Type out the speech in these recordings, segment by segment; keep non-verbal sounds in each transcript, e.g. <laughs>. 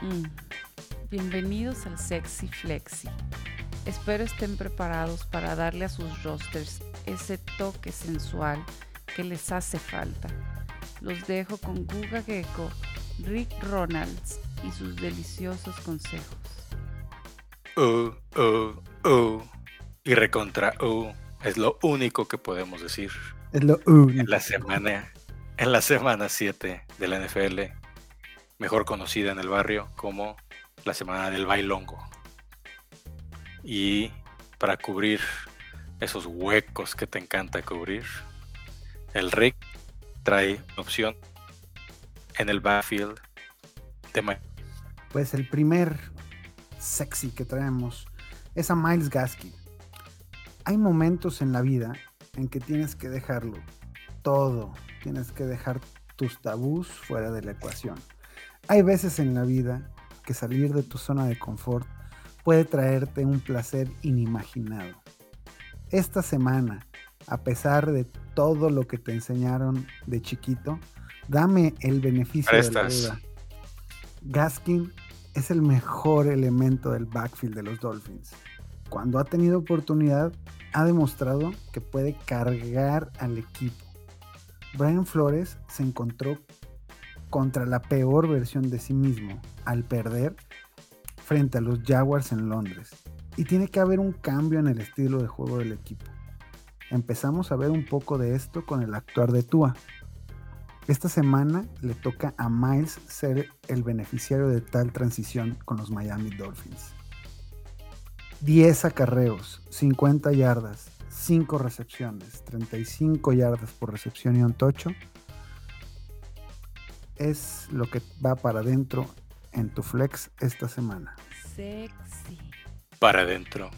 Mm. Bienvenidos al Sexy Flexi. Espero estén preparados para darle a sus rosters ese toque sensual que les hace falta. Los dejo con Guga Gecko, Rick Ronalds y sus deliciosos consejos. Uh, uh, uh. Y recontra uh. Es lo único que podemos decir. Es lo único. En la semana, en la semana 7 de la NFL, mejor conocida en el barrio como la semana del bailongo. Y para cubrir esos huecos que te encanta cubrir, el Rick trae opción en el backfield de Miami. Pues el primer sexy que traemos es a Miles Gaskin. Hay momentos en la vida en que tienes que dejarlo todo, tienes que dejar tus tabús fuera de la ecuación. Hay veces en la vida que salir de tu zona de confort puede traerte un placer inimaginado. Esta semana, a pesar de todo lo que te enseñaron de chiquito, dame el beneficio de la duda. Gaskin es el mejor elemento del backfield de los Dolphins. Cuando ha tenido oportunidad, ha demostrado que puede cargar al equipo. Brian Flores se encontró contra la peor versión de sí mismo al perder frente a los Jaguars en Londres. Y tiene que haber un cambio en el estilo de juego del equipo. Empezamos a ver un poco de esto con el actuar de Tua. Esta semana le toca a Miles ser el beneficiario de tal transición con los Miami Dolphins. 10 acarreos, 50 yardas, 5 recepciones, 35 yardas por recepción y un tocho es lo que va para adentro en tu flex esta semana. Sexy. Para adentro.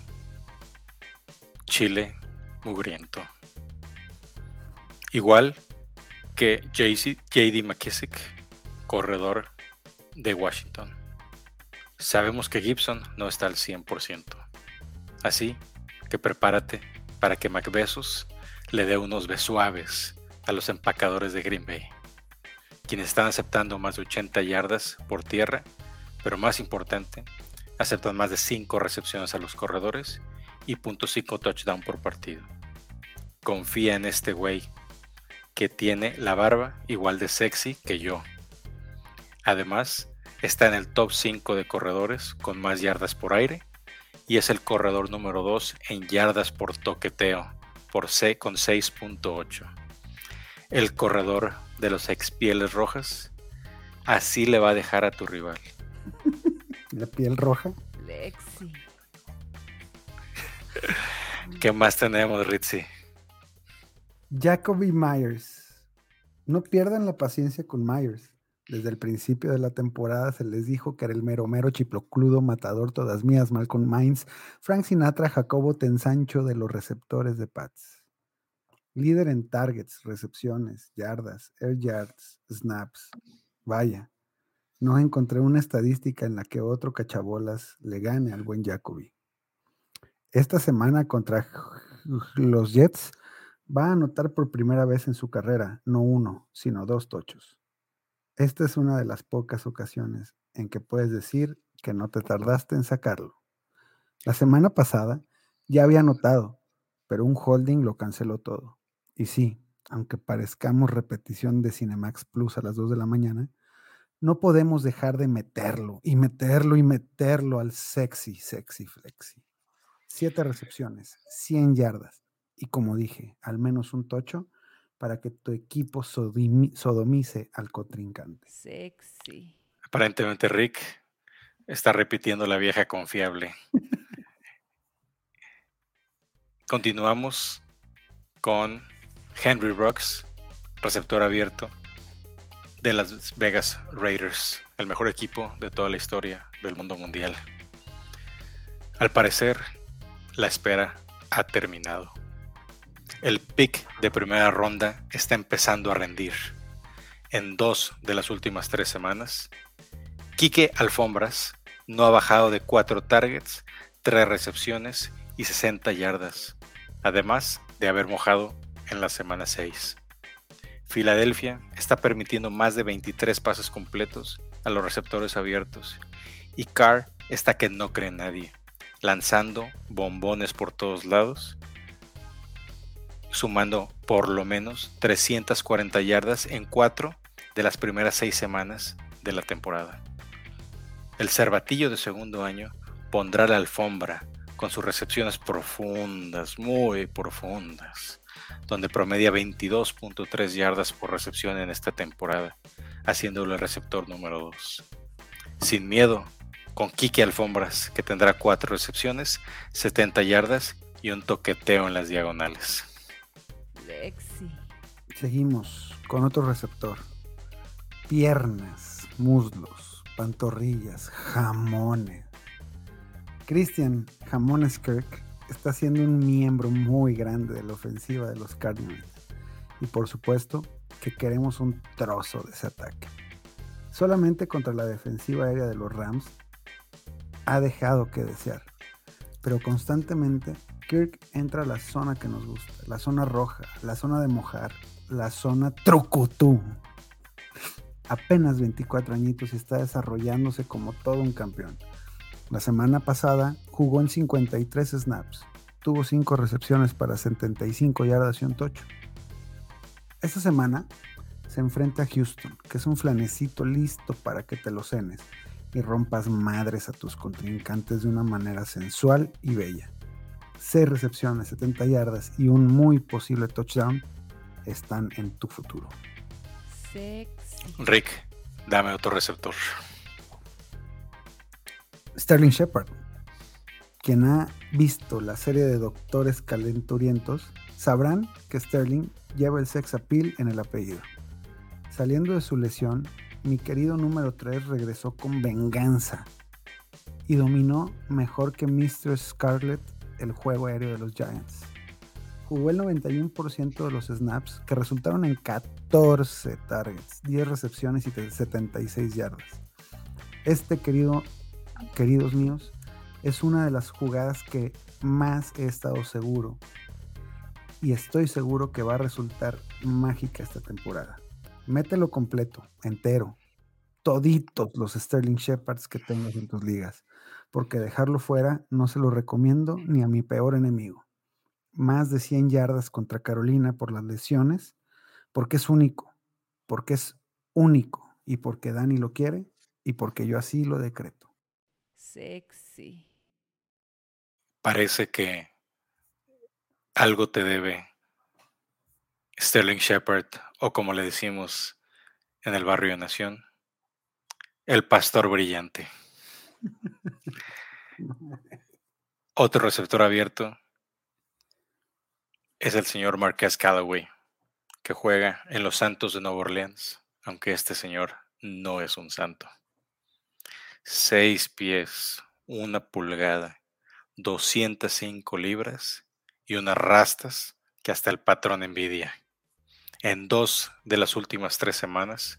Chile mugriento. Igual que JD McKissick, corredor de Washington. Sabemos que Gibson no está al 100%. Así que prepárate para que McBesos le dé unos besuaves a los empacadores de Green Bay quienes están aceptando más de 80 yardas por tierra, pero más importante, aceptan más de 5 recepciones a los corredores y .5 touchdown por partido. Confía en este güey que tiene la barba igual de sexy que yo. Además, está en el top 5 de corredores con más yardas por aire y es el corredor número 2 en yardas por toqueteo por C con 6.8. El corredor de los ex pieles rojas, así le va a dejar a tu rival. <laughs> La piel roja. Lexi. ¿Qué más tenemos, Ritzy? Jacoby Myers. No pierdan la paciencia con Myers. Desde el principio de la temporada se les dijo que era el mero mero chiplocludo matador todas mías, Malcolm Mines, Frank Sinatra, Jacobo Tensancho de los receptores de Pats. Líder en targets, recepciones, yardas, air yards, snaps. Vaya, no encontré una estadística en la que otro cachabolas le gane al buen Jacoby. Esta semana contra <laughs> los Jets va a anotar por primera vez en su carrera no uno, sino dos tochos. Esta es una de las pocas ocasiones en que puedes decir que no te tardaste en sacarlo. La semana pasada ya había anotado, pero un holding lo canceló todo. Y sí, aunque parezcamos repetición de Cinemax Plus a las 2 de la mañana, no podemos dejar de meterlo y meterlo y meterlo al sexy, sexy, flexi. Siete recepciones, 100 yardas y como dije, al menos un tocho para que tu equipo sodomice al contrincante. Sexy. Aparentemente Rick está repitiendo la vieja confiable. <laughs> Continuamos con Henry Rocks, receptor abierto de las Vegas Raiders, el mejor equipo de toda la historia del mundo mundial. Al parecer, la espera ha terminado. El pick de primera ronda está empezando a rendir. En dos de las últimas tres semanas, Quique Alfombras no ha bajado de cuatro targets, tres recepciones y 60 yardas, además de haber mojado en la semana 6. Filadelfia está permitiendo más de 23 pases completos a los receptores abiertos y Carr está que no cree nadie, lanzando bombones por todos lados, sumando por lo menos 340 yardas en cuatro de las primeras seis semanas de la temporada. El cervatillo de segundo año pondrá la alfombra con sus recepciones profundas, muy profundas, donde promedia 22.3 yardas por recepción en esta temporada, haciéndolo el receptor número 2. Sin miedo, con Kike Alfombras, que tendrá 4 recepciones, 70 yardas y un toqueteo en las diagonales. Seguimos con otro receptor. Piernas, muslos, pantorrillas, jamones. Christian Jamones Kirk está siendo un miembro muy grande de la ofensiva de los Cardinals. Y por supuesto que queremos un trozo de ese ataque. Solamente contra la defensiva aérea de los Rams ha dejado que desear. Pero constantemente Kirk entra a la zona que nos gusta, la zona roja, la zona de mojar, la zona trucutú. Apenas 24 añitos y está desarrollándose como todo un campeón. La semana pasada jugó en 53 snaps, tuvo 5 recepciones para 75 yardas y un tocho. Esta semana se enfrenta a Houston, que es un flanecito listo para que te lo cenes y rompas madres a tus contrincantes de una manera sensual y bella. 6 recepciones, 70 yardas y un muy posible touchdown están en tu futuro. Rick, dame otro receptor. Sterling Shepard. Quien ha visto la serie de Doctores Calenturientos sabrán que Sterling lleva el sex appeal en el apellido. Saliendo de su lesión, mi querido número 3 regresó con venganza y dominó mejor que Mr. Scarlett el juego aéreo de los Giants. Jugó el 91% de los snaps que resultaron en 14 targets, 10 recepciones y 76 yardas. Este querido queridos míos, es una de las jugadas que más he estado seguro. Y estoy seguro que va a resultar mágica esta temporada. Mételo completo, entero. Toditos los Sterling Shepherds que tengas en tus ligas. Porque dejarlo fuera no se lo recomiendo ni a mi peor enemigo. Más de 100 yardas contra Carolina por las lesiones. Porque es único. Porque es único. Y porque Dani lo quiere. Y porque yo así lo decreto. Sexy. Parece que algo te debe Sterling Shepard, o como le decimos en el barrio de Nación, el pastor brillante. <laughs> Otro receptor abierto es el señor Marquez Callaway, que juega en los Santos de Nueva Orleans, aunque este señor no es un santo. 6 pies, una pulgada, 205 libras y unas rastas que hasta el patrón envidia. En dos de las últimas tres semanas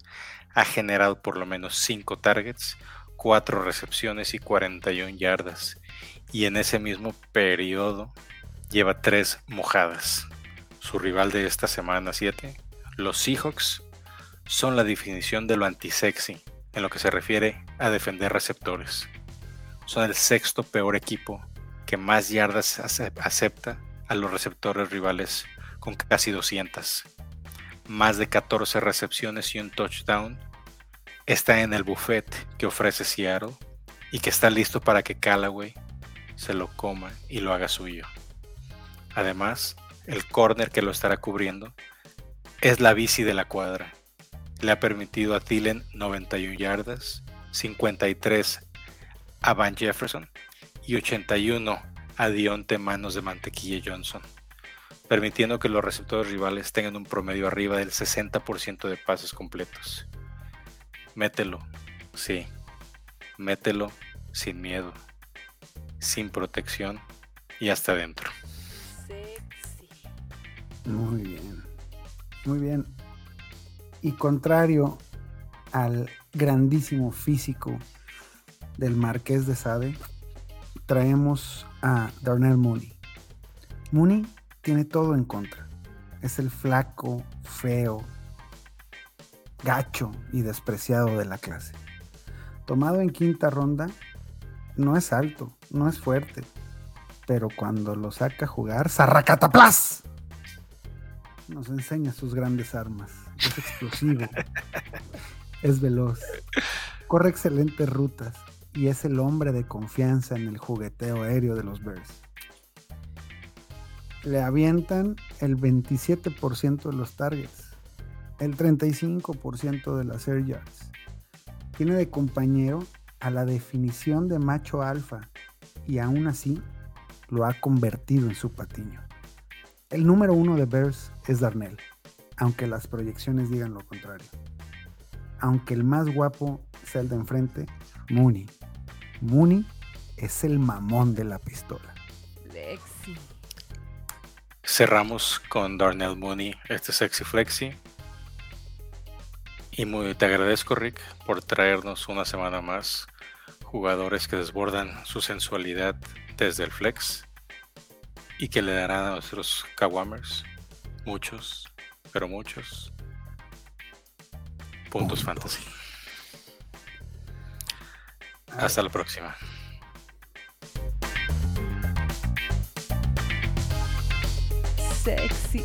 ha generado por lo menos 5 targets, 4 recepciones y 41 yardas. Y en ese mismo periodo lleva 3 mojadas. Su rival de esta semana 7, los Seahawks, son la definición de lo antisexy en lo que se refiere a defender receptores. Son el sexto peor equipo que más yardas acepta a los receptores rivales con casi 200. Más de 14 recepciones y un touchdown. Está en el buffet que ofrece Seattle y que está listo para que Callaway se lo coma y lo haga suyo. Además, el corner que lo estará cubriendo es la bici de la cuadra le ha permitido a Thielen 91 yardas, 53 a Van Jefferson y 81 a Dionte Manos de Mantequilla Johnson, permitiendo que los receptores rivales tengan un promedio arriba del 60% de pases completos. Mételo, sí, mételo sin miedo, sin protección y hasta adentro. Muy bien, muy bien. Y contrario al grandísimo físico del Marqués de Sade, traemos a Darnell Mooney. Mooney tiene todo en contra. Es el flaco, feo, gacho y despreciado de la clase. Tomado en quinta ronda, no es alto, no es fuerte, pero cuando lo saca a jugar, ¡Zarracataplas! Nos enseña sus grandes armas. Es explosivo, es veloz, corre excelentes rutas y es el hombre de confianza en el jugueteo aéreo de los Bears. Le avientan el 27% de los targets, el 35% de las air yards. Tiene de compañero a la definición de macho alfa y aún así lo ha convertido en su patiño. El número uno de Bears es Darnell, aunque las proyecciones digan lo contrario. Aunque el más guapo sea el de enfrente, Mooney. Mooney es el mamón de la pistola. Lexi. Cerramos con Darnell Mooney, este sexy flexi. Y muy, te agradezco, Rick, por traernos una semana más jugadores que desbordan su sensualidad desde el flex y que le darán a nuestros Kawamers muchos, pero muchos puntos Puntos. fantasy. Hasta la próxima. Sexy.